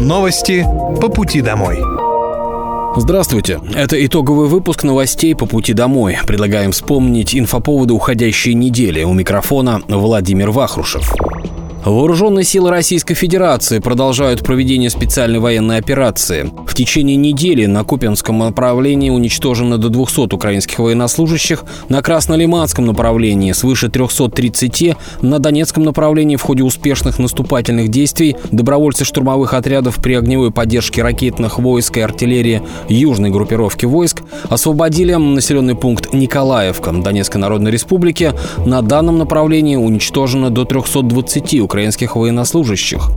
Новости по пути домой. Здравствуйте. Это итоговый выпуск новостей по пути домой. Предлагаем вспомнить инфоповоды уходящей недели. У микрофона Владимир Вахрушев. Вооруженные силы Российской Федерации продолжают проведение специальной военной операции. В течение недели на Купинском направлении уничтожено до 200 украинских военнослужащих, на Краснолиманском направлении свыше 330, на Донецком направлении в ходе успешных наступательных действий добровольцы штурмовых отрядов при огневой поддержке ракетных войск и артиллерии южной группировки войск освободили населенный пункт Николаевка Донецкой Народной Республики. На данном направлении уничтожено до 320 украинских военнослужащих.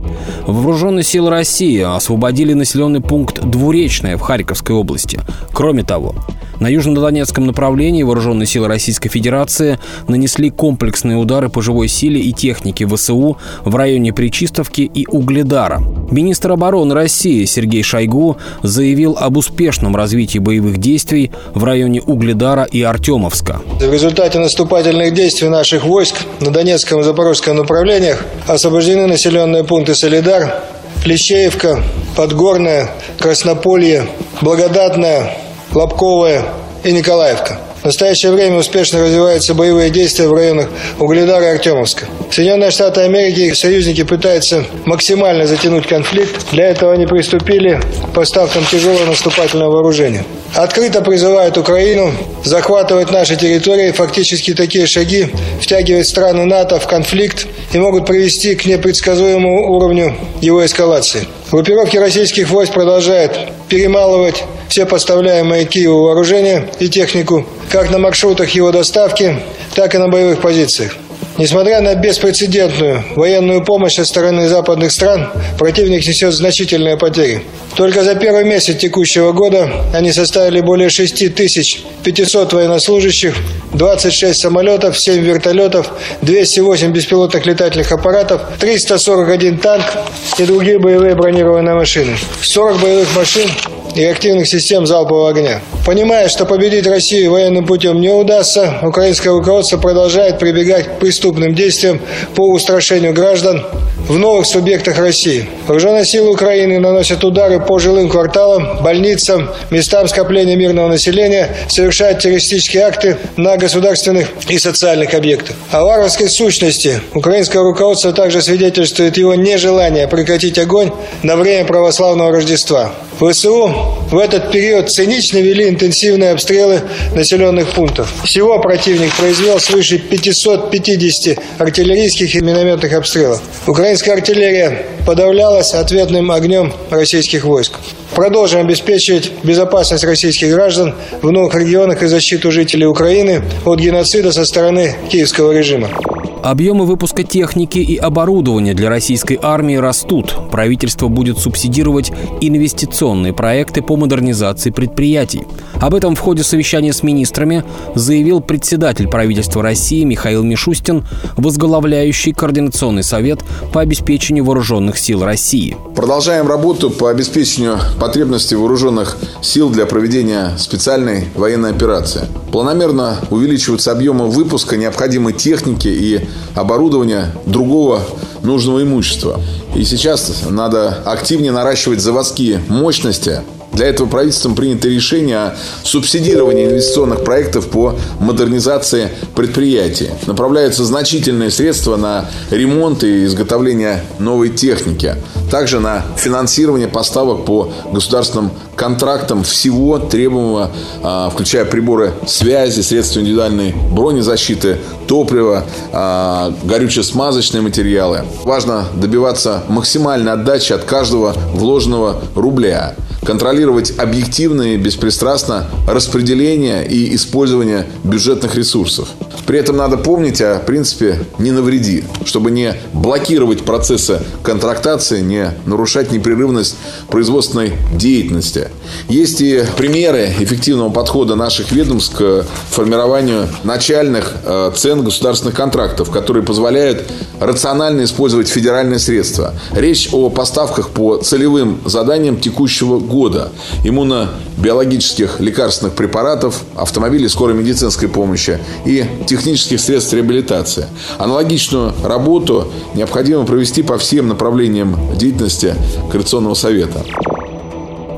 Вооруженные силы России освободили населенный пункт Двуречное в Харьковской области. Кроме того, на южнодонецком направлении вооруженные силы Российской Федерации нанесли комплексные удары по живой силе и технике ВСУ в районе Причистовки и Угледара. Министр обороны России Сергей Шойгу заявил об успешном развитии боевых действий в районе Угледара и Артемовска. В результате наступательных действий наших войск на Донецком и Запорожском направлениях освобождены населенные пункты Солидар, Плещеевка, Подгорная, Краснополье, Благодатная, Лобковая и Николаевка. В настоящее время успешно развиваются боевые действия в районах Угледара и Артемовска. Соединенные Штаты Америки и их союзники пытаются максимально затянуть конфликт. Для этого они приступили к поставкам тяжелого наступательного вооружения. Открыто призывают Украину захватывать наши территории. Фактически такие шаги втягивают страны НАТО в конфликт и могут привести к непредсказуемому уровню его эскалации. Группировки российских войск продолжают перемалывать все поставляемые Киеву вооружения и технику, как на маршрутах его доставки, так и на боевых позициях. Несмотря на беспрецедентную военную помощь со стороны западных стран, противник несет значительные потери. Только за первый месяц текущего года они составили более 6500 военнослужащих, 26 самолетов, 7 вертолетов, 208 беспилотных летательных аппаратов, 341 танк и другие боевые бронированные машины. 40 боевых машин и активных систем залпового огня. Понимая, что победить Россию военным путем не удастся, украинское руководство продолжает прибегать к преступным действиям по устрашению граждан в новых субъектах России. Вооруженные силы Украины наносят удары по жилым кварталам, больницам, местам скопления мирного населения, совершают террористические акты на государственных и социальных объектах. О варварской сущности украинское руководство также свидетельствует его нежелание прекратить огонь на время православного Рождества. ВСУ в этот период цинично вели интенсивные обстрелы населенных пунктов. Всего противник произвел свыше 550 артиллерийских и минометных обстрелов. Украинская артиллерия подавлялась ответным огнем российских войск. Продолжим обеспечивать безопасность российских граждан в новых регионах и защиту жителей Украины от геноцида со стороны киевского режима. Объемы выпуска техники и оборудования для российской армии растут. Правительство будет субсидировать инвестиционные проекты по модернизации предприятий. Об этом в ходе совещания с министрами заявил председатель правительства России Михаил Мишустин, возглавляющий Координационный совет по обеспечению вооруженных сил России. Продолжаем работу по обеспечению потребностей вооруженных сил для проведения специальной военной операции. Планомерно увеличиваются объемы выпуска необходимой техники и оборудования другого нужного имущества. И сейчас надо активнее наращивать заводские мощности для этого правительством принято решение о субсидировании инвестиционных проектов по модернизации предприятий. Направляются значительные средства на ремонт и изготовление новой техники. Также на финансирование поставок по государственным контрактам всего требуемого, а, включая приборы связи, средства индивидуальной бронезащиты, топливо, а, горюче-смазочные материалы. Важно добиваться максимальной отдачи от каждого вложенного рубля контролировать объективное и беспристрастно распределение и использование бюджетных ресурсов. При этом надо помнить о принципе «не навреди», чтобы не блокировать процессы контрактации, не нарушать непрерывность производственной деятельности. Есть и примеры эффективного подхода наших ведомств к формированию начальных э, цен государственных контрактов, которые позволяют рационально использовать федеральные средства. Речь о поставках по целевым заданиям текущего года. Иммунобиологических лекарственных препаратов, автомобилей скорой медицинской помощи и технических средств реабилитации. Аналогичную работу необходимо провести по всем направлениям деятельности Коррекционного совета.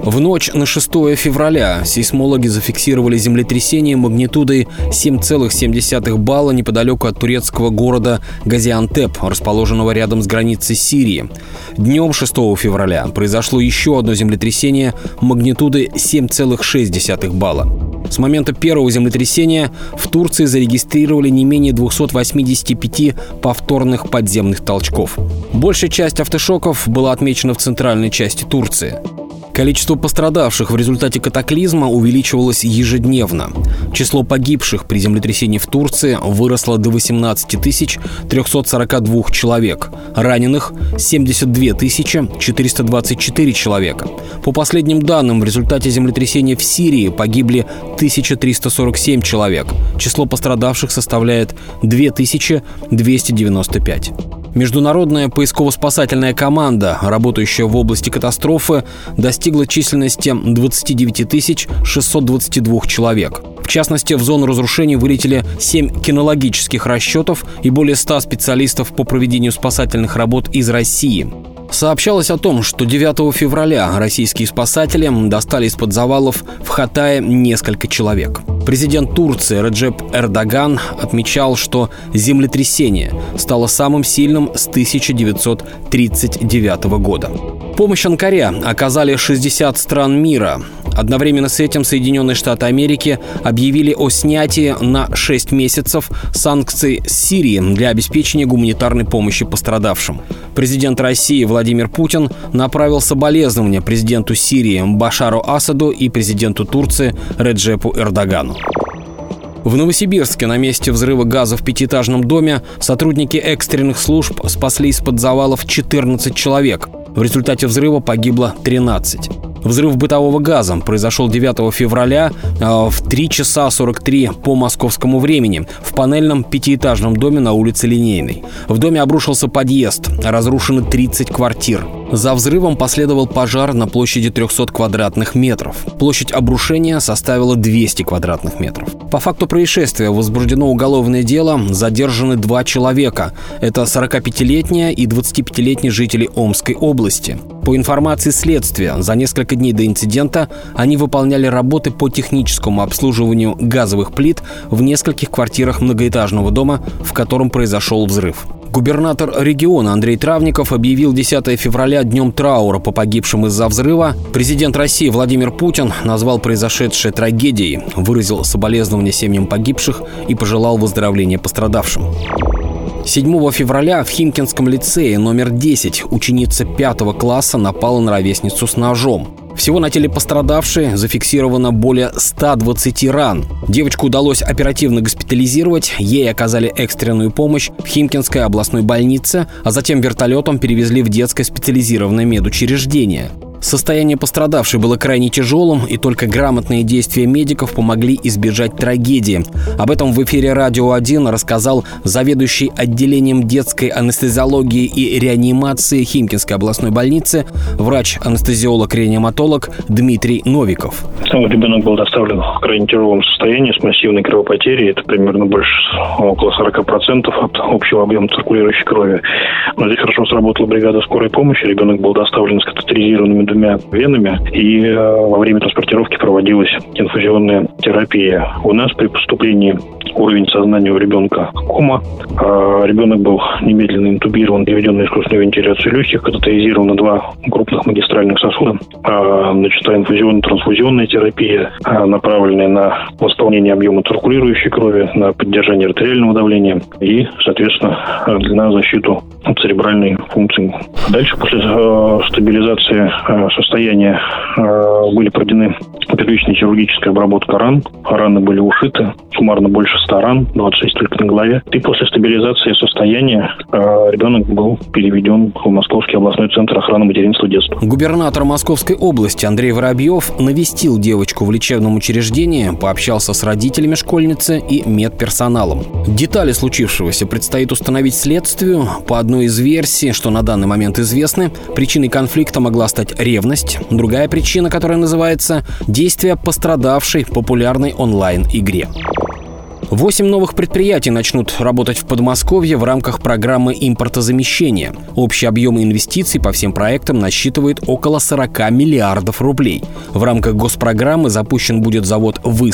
В ночь на 6 февраля сейсмологи зафиксировали землетрясение магнитудой 7,7 балла неподалеку от турецкого города Газиантеп, расположенного рядом с границей Сирии. Днем 6 февраля произошло еще одно землетрясение магнитудой 7,6 балла. С момента первого землетрясения в Турции зарегистрировали не менее 285 повторных подземных толчков. Большая часть автошоков была отмечена в центральной части Турции. Количество пострадавших в результате катаклизма увеличивалось ежедневно. Число погибших при землетрясении в Турции выросло до 18 342 человек. Раненых – 72 424 человека. По последним данным, в результате землетрясения в Сирии погибли 1347 человек. Число пострадавших составляет 2295. Международная поисково-спасательная команда, работающая в области катастрофы, достигла численности 29 622 человек. В частности, в зону разрушений вылетели 7 кинологических расчетов и более 100 специалистов по проведению спасательных работ из России. Сообщалось о том, что 9 февраля российские спасатели достали из-под завалов в Хатае несколько человек. Президент Турции Реджеп Эрдоган отмечал, что землетрясение стало самым сильным с 1939 года. Помощь Анкаре оказали 60 стран мира. Одновременно с этим Соединенные Штаты Америки объявили о снятии на 6 месяцев санкций с Сирии для обеспечения гуманитарной помощи пострадавшим. Президент России Владимир Путин направил соболезнования президенту Сирии Башару Асаду и президенту Турции Реджепу Эрдогану. В Новосибирске на месте взрыва газа в пятиэтажном доме сотрудники экстренных служб спасли из-под завалов 14 человек. В результате взрыва погибло 13. Взрыв бытового газа произошел 9 февраля э, в 3 часа 43 по московскому времени в панельном пятиэтажном доме на улице Линейной. В доме обрушился подъезд, разрушены 30 квартир. За взрывом последовал пожар на площади 300 квадратных метров. Площадь обрушения составила 200 квадратных метров. По факту происшествия возбуждено уголовное дело, задержаны два человека. Это 45-летняя и 25-летний жители Омской области. По информации следствия, за несколько дней до инцидента они выполняли работы по техническому обслуживанию газовых плит в нескольких квартирах многоэтажного дома, в котором произошел взрыв. Губернатор региона Андрей Травников объявил 10 февраля днем траура по погибшим из-за взрыва. Президент России Владимир Путин назвал произошедшее трагедией, выразил соболезнования семьям погибших и пожелал выздоровления пострадавшим. 7 февраля в Химкинском лицее номер 10 ученица 5 класса напала на ровесницу с ножом. Всего на теле пострадавшей зафиксировано более 120 ран. Девочку удалось оперативно госпитализировать, ей оказали экстренную помощь в Химкинской областной больнице, а затем вертолетом перевезли в детское специализированное медучреждение. Состояние пострадавшей было крайне тяжелым, и только грамотные действия медиков помогли избежать трагедии. Об этом в эфире «Радио 1» рассказал заведующий отделением детской анестезиологии и реанимации Химкинской областной больницы врач-анестезиолог-реаниматолог Дмитрий Новиков. Ребенок был доставлен в крайне тяжелом состоянии с массивной кровопотерей. Это примерно больше около 40% от общего объема циркулирующей крови. Но здесь хорошо сработала бригада скорой помощи. Ребенок был доставлен с катетеризированными двумя венами, и э, во время транспортировки проводилась инфузионная терапия. У нас при поступлении уровень сознания у ребенка кома. А ребенок был немедленно интубирован, переведен на искусственную вентиляцию легких, катетеризирован на два крупных магистральных сосуда. А, начата инфузионно-трансфузионная терапия, направленная на восполнение объема циркулирующей крови, на поддержание артериального давления и, соответственно, на защиту церебральной функции. Дальше, после э, стабилизации состояния, э, были проведены первичная хирургическая обработка ран. Раны были ушиты, суммарно больше 100 ран, 26 только на голове. И после стабилизации состояния э, ребенок был переведен в Московский областной центр охраны материнства и детства. Губернатор Московской области Андрей Воробьев навестил девочку в лечебном учреждении, пообщался с родителями школьницы и медперсоналом. Детали случившегося предстоит установить следствию. По одной из версий, что на данный момент известны, причиной конфликта могла стать ревность. Другая причина, которая называется «действие пострадавшей популярной онлайн-игре». Восемь новых предприятий начнут работать в Подмосковье в рамках программы импортозамещения. Общий объем инвестиций по всем проектам насчитывает около 40 миллиардов рублей. В рамках госпрограммы запущен будет завод в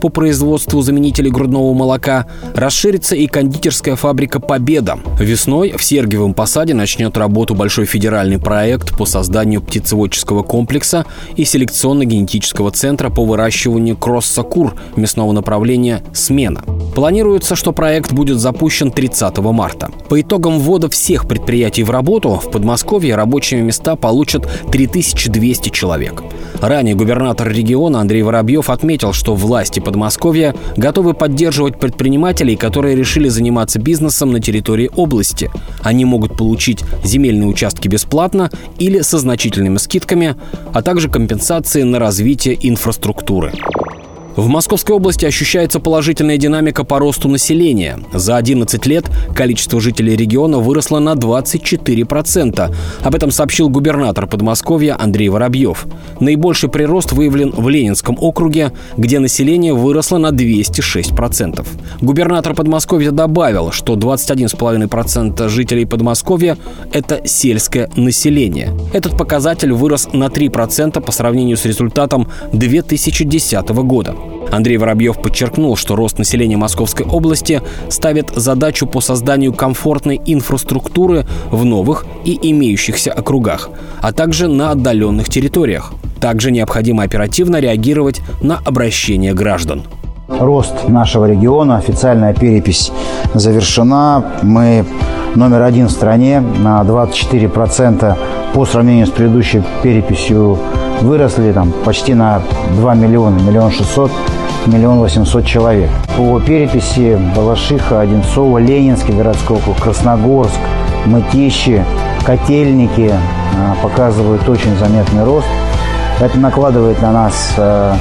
по производству заменителей грудного молока. Расширится и кондитерская фабрика «Победа». Весной в Сергиевом Посаде начнет работу большой федеральный проект по созданию птицеводческого комплекса и селекционно-генетического центра по выращиванию кросса-кур мясного направления «Смена» смена. Планируется, что проект будет запущен 30 марта. По итогам ввода всех предприятий в работу в Подмосковье рабочие места получат 3200 человек. Ранее губернатор региона Андрей Воробьев отметил, что власти Подмосковья готовы поддерживать предпринимателей, которые решили заниматься бизнесом на территории области. Они могут получить земельные участки бесплатно или со значительными скидками, а также компенсации на развитие инфраструктуры. В Московской области ощущается положительная динамика по росту населения. За 11 лет количество жителей региона выросло на 24%. Об этом сообщил губернатор Подмосковья Андрей Воробьев. Наибольший прирост выявлен в Ленинском округе, где население выросло на 206%. Губернатор Подмосковья добавил, что 21,5% жителей Подмосковья – это сельское население. Этот показатель вырос на 3% по сравнению с результатом 2010 года. Андрей Воробьев подчеркнул, что рост населения Московской области ставит задачу по созданию комфортной инфраструктуры в новых и имеющихся округах, а также на отдаленных территориях. Также необходимо оперативно реагировать на обращение граждан. Рост нашего региона, официальная перепись завершена. Мы номер один в стране на 24% по сравнению с предыдущей переписью выросли там почти на 2 миллиона, миллион шестьсот, миллион восемьсот человек. По переписи Балашиха, Одинцова, Ленинский городской округ, Красногорск, Мытищи, Котельники а, показывают очень заметный рост. Это накладывает на нас а,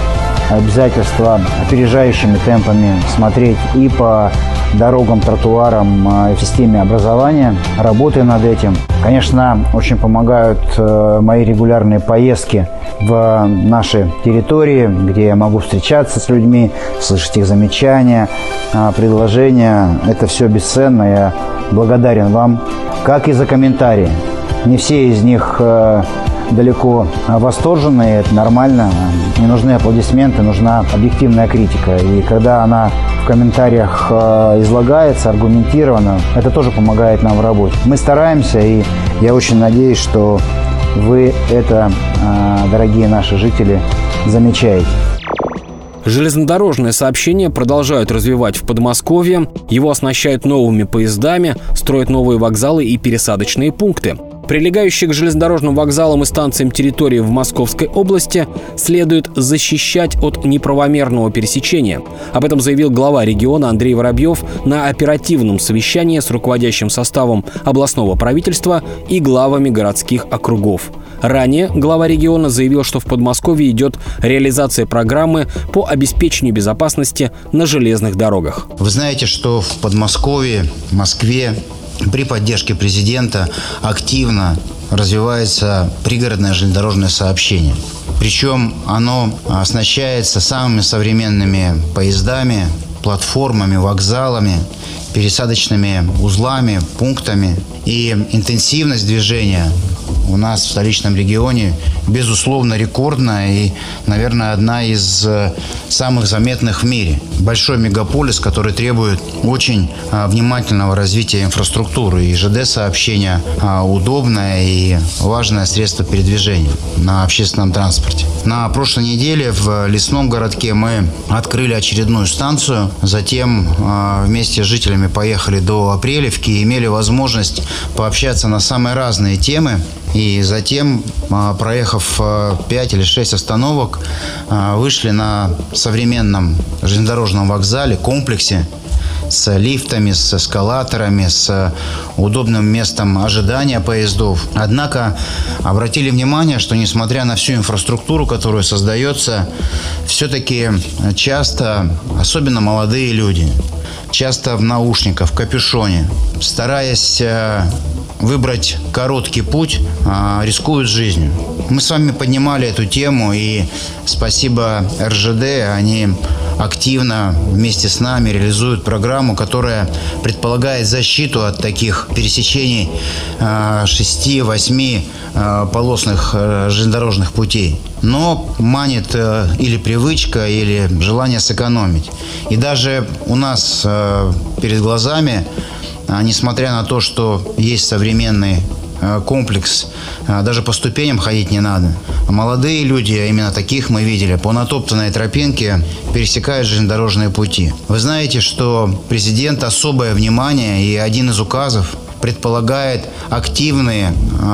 обязательства опережающими темпами смотреть и по дорогам, тротуарам а, и системе образования. Работаю над этим. Конечно, очень помогают э, мои регулярные поездки в наши территории, где я могу встречаться с людьми, слышать их замечания, а, предложения. Это все бесценно. Я благодарен вам, как и за комментарии. Не все из них э, далеко восторженные, это нормально. Не нужны аплодисменты, нужна объективная критика. И когда она в комментариях э, излагается аргументированно, это тоже помогает нам в работе. Мы стараемся, и я очень надеюсь, что вы это, э, дорогие наши жители, замечаете. Железнодорожное сообщение продолжают развивать в Подмосковье. Его оснащают новыми поездами, строят новые вокзалы и пересадочные пункты. Прилегающие к железнодорожным вокзалам и станциям территории в Московской области следует защищать от неправомерного пересечения. Об этом заявил глава региона Андрей Воробьев на оперативном совещании с руководящим составом областного правительства и главами городских округов. Ранее глава региона заявил, что в Подмосковье идет реализация программы по обеспечению безопасности на железных дорогах. Вы знаете, что в Подмосковье, Москве при поддержке президента активно развивается пригородное железнодорожное сообщение. Причем оно оснащается самыми современными поездами, платформами, вокзалами, пересадочными узлами, пунктами. И интенсивность движения у нас в столичном регионе, безусловно, рекордная и, наверное, одна из э, самых заметных в мире. Большой мегаполис, который требует очень а, внимательного развития инфраструктуры. И ЖД-сообщение а, удобное и важное средство передвижения на общественном транспорте. На прошлой неделе в лесном городке мы открыли очередную станцию. Затем вместе с жителями поехали до Апрелевки и имели возможность пообщаться на самые разные темы. И затем, а, проехав 5 а, или 6 остановок, а, вышли на современном железнодорожном вокзале, комплексе с лифтами, с эскалаторами, с удобным местом ожидания поездов. Однако обратили внимание, что несмотря на всю инфраструктуру, которая создается, все-таки часто, особенно молодые люди, часто в наушниках, в капюшоне, стараясь выбрать короткий путь, а, рискуют жизнью. Мы с вами поднимали эту тему, и спасибо РЖД, они активно вместе с нами реализуют программу, которая предполагает защиту от таких пересечений 6-8 полосных железнодорожных путей. Но манит или привычка, или желание сэкономить. И даже у нас перед глазами а, несмотря на то, что есть современный а, комплекс, а, даже по ступеням ходить не надо. Молодые люди, именно таких мы видели, по натоптанной тропинке пересекают железнодорожные пути. Вы знаете, что президент особое внимание и один из указов предполагает активные,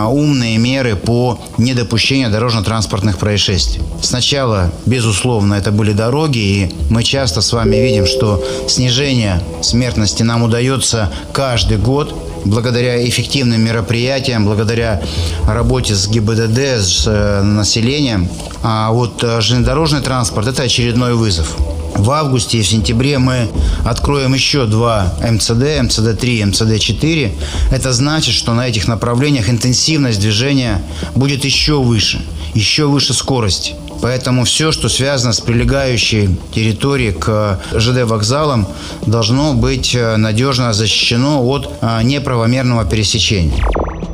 умные меры по недопущению дорожно-транспортных происшествий. Сначала, безусловно, это были дороги, и мы часто с вами видим, что снижение смертности нам удается каждый год благодаря эффективным мероприятиям, благодаря работе с ГИБДД, с э, населением. А вот э, железнодорожный транспорт – это очередной вызов. В августе и в сентябре мы откроем еще два МЦД, МЦД-3, МЦД-4. Это значит, что на этих направлениях интенсивность движения будет еще выше, еще выше скорости. Поэтому все, что связано с прилегающей территорией к ЖД вокзалам, должно быть э, надежно защищено от э, неправомерного пересечения.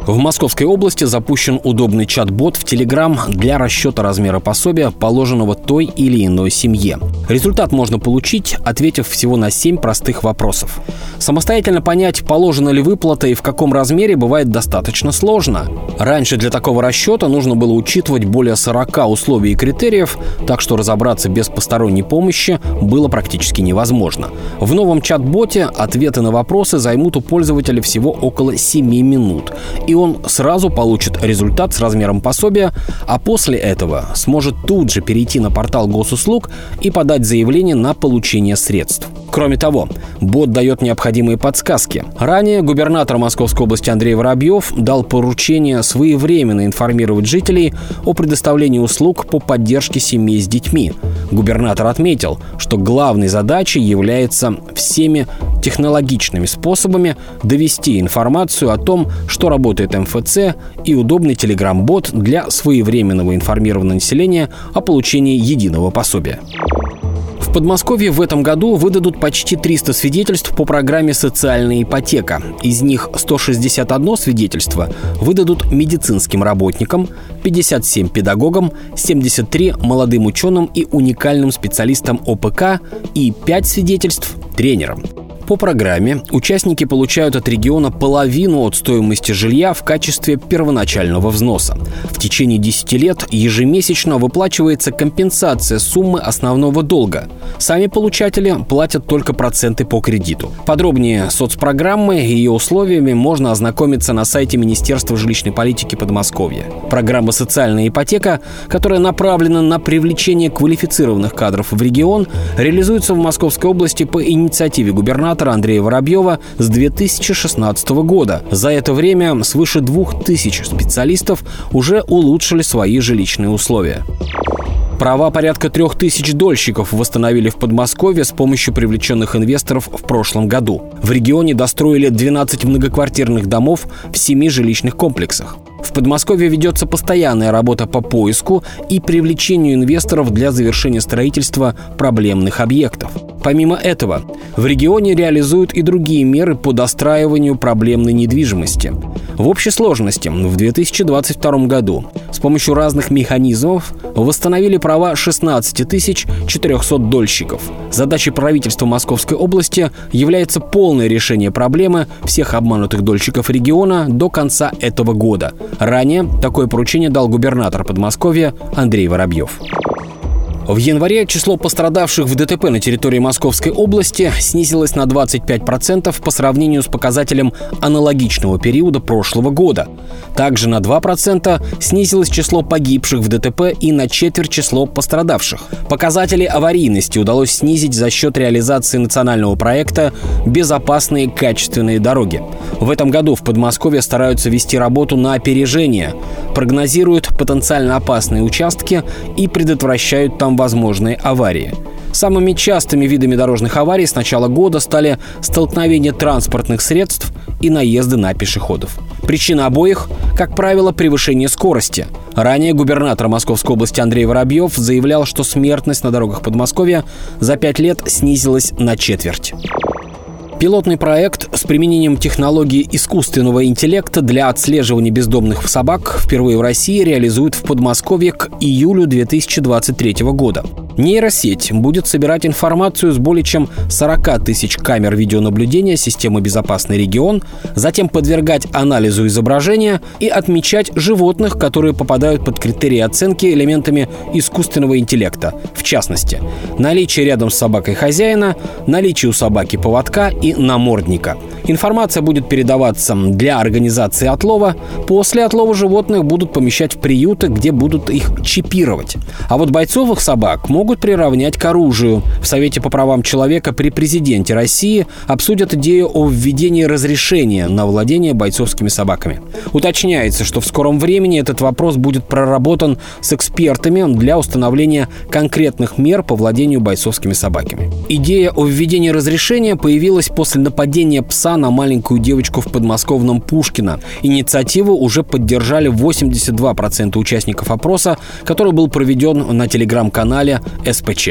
В Московской области запущен удобный чат-бот в Telegram для расчета размера пособия, положенного той или иной семье. Результат можно получить, ответив всего на 7 простых вопросов. Самостоятельно понять, положена ли выплата и в каком размере, бывает достаточно сложно. Раньше для такого расчета нужно было учитывать более 40 условий и критериев, так что разобраться без посторонней помощи было практически невозможно. В новом чат-боте ответы на вопросы займут у пользователя всего около 7 минут. И он сразу получит результат с размером пособия, а после этого сможет тут же перейти на портал госуслуг и подать заявление на получение средств. Кроме того, бот дает необходимые подсказки. Ранее губернатор Московской области Андрей Воробьев дал поручение своевременно информировать жителей о предоставлении услуг по поддержке семей с детьми. Губернатор отметил, что главной задачей является всеми технологичными способами довести информацию о том, что работает МФЦ и удобный телеграм-бот для своевременного информирования населения о получении единого пособия. Подмосковье в этом году выдадут почти 300 свидетельств по программе «Социальная ипотека». Из них 161 свидетельство выдадут медицинским работникам, 57 педагогам, 73 молодым ученым и уникальным специалистам ОПК и 5 свидетельств тренерам. По программе участники получают от региона половину от стоимости жилья в качестве первоначального взноса. В течение 10 лет ежемесячно выплачивается компенсация суммы основного долга. Сами получатели платят только проценты по кредиту. Подробнее соцпрограммы и ее условиями можно ознакомиться на сайте Министерства жилищной политики Подмосковья. Программа «Социальная ипотека», которая направлена на привлечение квалифицированных кадров в регион, реализуется в Московской области по инициативе губернатора губернатора Андрея Воробьева с 2016 года. За это время свыше 2000 специалистов уже улучшили свои жилищные условия. Права порядка трех тысяч дольщиков восстановили в Подмосковье с помощью привлеченных инвесторов в прошлом году. В регионе достроили 12 многоквартирных домов в семи жилищных комплексах. В Подмосковье ведется постоянная работа по поиску и привлечению инвесторов для завершения строительства проблемных объектов. Помимо этого, в регионе реализуют и другие меры по достраиванию проблемной недвижимости. В общей сложности в 2022 году с помощью разных механизмов восстановили права 16 400 дольщиков. Задачей правительства Московской области является полное решение проблемы всех обманутых дольщиков региона до конца этого года. Ранее такое поручение дал губернатор Подмосковья Андрей Воробьев. В январе число пострадавших в ДТП на территории Московской области снизилось на 25% по сравнению с показателем аналогичного периода прошлого года. Также на 2% снизилось число погибших в ДТП и на четверть число пострадавших. Показатели аварийности удалось снизить за счет реализации национального проекта «Безопасные качественные дороги». В этом году в Подмосковье стараются вести работу на опережение, прогнозируют потенциально опасные участки и предотвращают там возможные аварии. Самыми частыми видами дорожных аварий с начала года стали столкновения транспортных средств и наезды на пешеходов. Причина обоих, как правило, превышение скорости. Ранее губернатор Московской области Андрей Воробьев заявлял, что смертность на дорогах Подмосковья за пять лет снизилась на четверть. Пилотный проект с применением технологии искусственного интеллекта для отслеживания бездомных собак впервые в России реализуют в Подмосковье к июлю 2023 года. Нейросеть будет собирать информацию с более чем 40 тысяч камер видеонаблюдения системы «Безопасный регион», затем подвергать анализу изображения и отмечать животных, которые попадают под критерии оценки элементами искусственного интеллекта. В частности, наличие рядом с собакой хозяина, наличие у собаки поводка и намордника. Информация будет передаваться для организации отлова. После отлова животных будут помещать в приюты, где будут их чипировать. А вот бойцовых собак могут могут приравнять к оружию. В Совете по правам человека при президенте России обсудят идею о введении разрешения на владение бойцовскими собаками. Уточняется, что в скором времени этот вопрос будет проработан с экспертами для установления конкретных мер по владению бойцовскими собаками. Идея о введении разрешения появилась после нападения пса на маленькую девочку в подмосковном Пушкино. Инициативу уже поддержали 82% участников опроса, который был проведен на телеграм-канале СПЧ.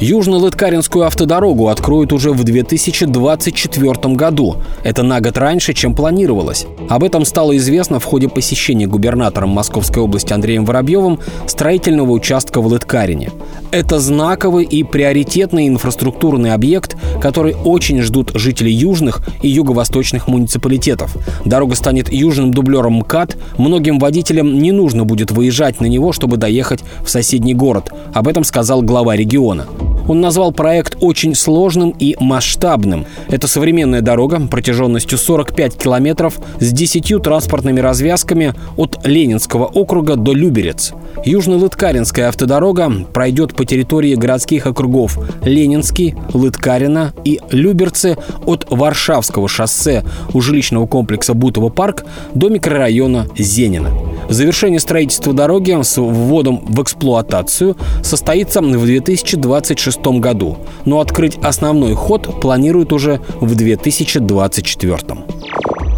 Южно-Лыткаринскую автодорогу откроют уже в 2024 году. Это на год раньше, чем планировалось. Об этом стало известно в ходе посещения губернатором Московской области Андреем Воробьевым строительного участка в Лыткарине. Это знаковый и приоритетный инфраструктурный объект, который очень ждут жители южных и юго-восточных муниципалитетов. Дорога станет южным дублером МКАД, многим водителям не нужно будет выезжать на него, чтобы доехать в соседний город. Об этом сказал глава региона. Он назвал проект очень сложным и масштабным. Это современная дорога протяженностью 45 километров с 10 транспортными развязками от Ленинского округа до Люберец. Южно-Лыткаринская автодорога пройдет по территории городских округов Ленинский, Лыткарина и Люберцы от Варшавского шоссе у жилищного комплекса Бутово парк до микрорайона Зенина. Завершение строительства дороги с вводом в эксплуатацию состоится в 2026 году, но открыть основной ход планируют уже в 2024.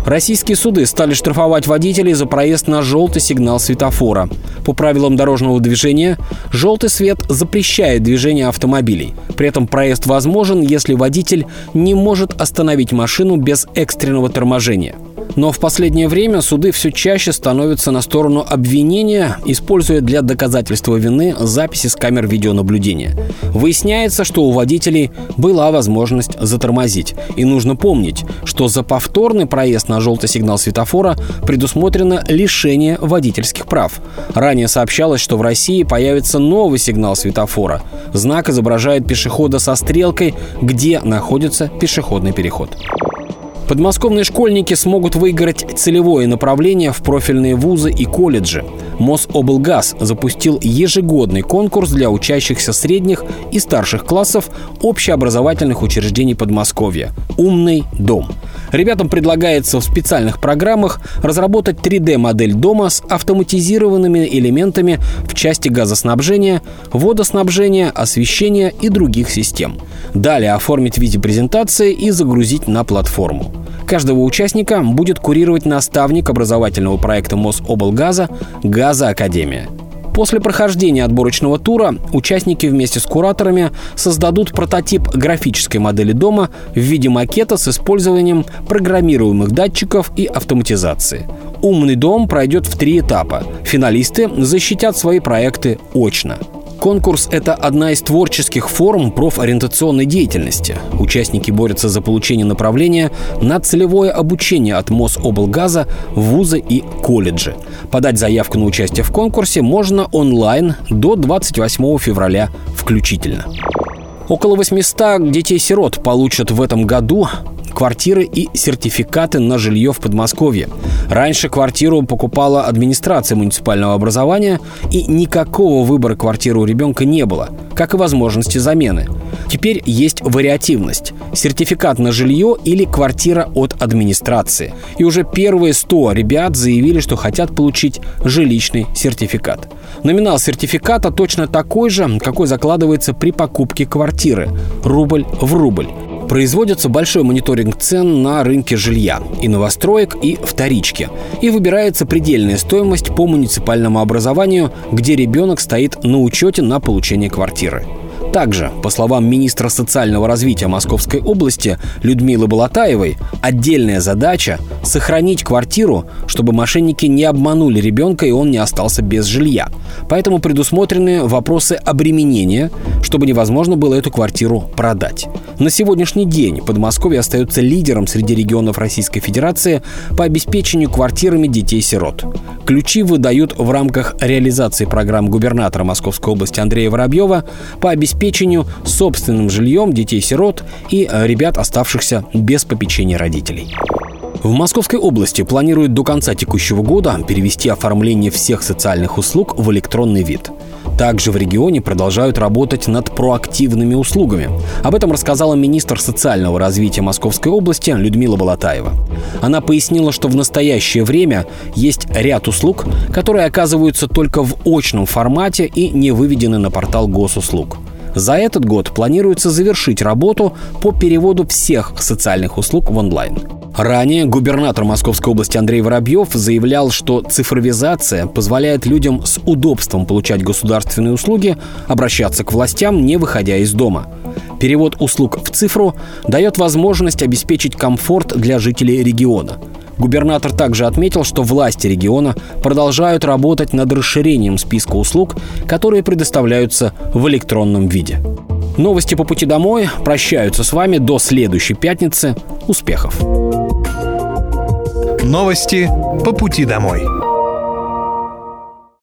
Российские суды стали штрафовать водителей за проезд на желтый сигнал светофора. По правилам дорожного движения, желтый свет запрещает движение автомобилей. При этом проезд возможен, если водитель не может остановить машину без экстренного торможения – но в последнее время суды все чаще становятся на сторону обвинения, используя для доказательства вины записи с камер видеонаблюдения. Выясняется, что у водителей была возможность затормозить. И нужно помнить, что за повторный проезд на желтый сигнал светофора предусмотрено лишение водительских прав. Ранее сообщалось, что в России появится новый сигнал светофора. Знак изображает пешехода со стрелкой, где находится пешеходный переход. Подмосковные школьники смогут выиграть целевое направление в профильные вузы и колледжи. Мособлгаз запустил ежегодный конкурс для учащихся средних и старших классов общеобразовательных учреждений Подмосковья «Умный дом». Ребятам предлагается в специальных программах разработать 3D-модель дома с автоматизированными элементами в части газоснабжения, водоснабжения, освещения и других систем. Далее оформить в виде презентации и загрузить на платформу. Каждого участника будет курировать наставник образовательного проекта Мособлгаза «Газа Академия». После прохождения отборочного тура участники вместе с кураторами создадут прототип графической модели дома в виде макета с использованием программируемых датчиков и автоматизации. «Умный дом» пройдет в три этапа. Финалисты защитят свои проекты очно. Конкурс – это одна из творческих форм профориентационной деятельности. Участники борются за получение направления на целевое обучение от Мособлгаза вузы и колледжи. Подать заявку на участие в конкурсе можно онлайн до 28 февраля включительно. Около 800 детей-сирот получат в этом году квартиры и сертификаты на жилье в Подмосковье. Раньше квартиру покупала администрация муниципального образования, и никакого выбора квартиры у ребенка не было, как и возможности замены. Теперь есть вариативность – сертификат на жилье или квартира от администрации. И уже первые 100 ребят заявили, что хотят получить жилищный сертификат. Номинал сертификата точно такой же, какой закладывается при покупке квартиры – рубль в рубль. Производится большой мониторинг цен на рынке жилья и новостроек, и вторички. И выбирается предельная стоимость по муниципальному образованию, где ребенок стоит на учете на получение квартиры. Также, по словам министра социального развития Московской области Людмилы Балатаевой, отдельная задача – сохранить квартиру, чтобы мошенники не обманули ребенка и он не остался без жилья. Поэтому предусмотрены вопросы обременения, чтобы невозможно было эту квартиру продать. На сегодняшний день Подмосковье остается лидером среди регионов Российской Федерации по обеспечению квартирами детей-сирот. Ключи выдают в рамках реализации программ губернатора Московской области Андрея Воробьева по обеспечению собственным жильем детей-сирот и ребят, оставшихся без попечения родителей. В Московской области планируют до конца текущего года перевести оформление всех социальных услуг в электронный вид. Также в регионе продолжают работать над проактивными услугами. Об этом рассказала министр социального развития Московской области Людмила Балатаева. Она пояснила, что в настоящее время есть ряд услуг, которые оказываются только в очном формате и не выведены на портал госуслуг. За этот год планируется завершить работу по переводу всех социальных услуг в онлайн. Ранее губернатор Московской области Андрей Воробьев заявлял, что цифровизация позволяет людям с удобством получать государственные услуги, обращаться к властям, не выходя из дома. Перевод услуг в цифру дает возможность обеспечить комфорт для жителей региона. Губернатор также отметил, что власти региона продолжают работать над расширением списка услуг, которые предоставляются в электронном виде. Новости по пути домой прощаются с вами до следующей пятницы. Успехов! Новости по пути домой.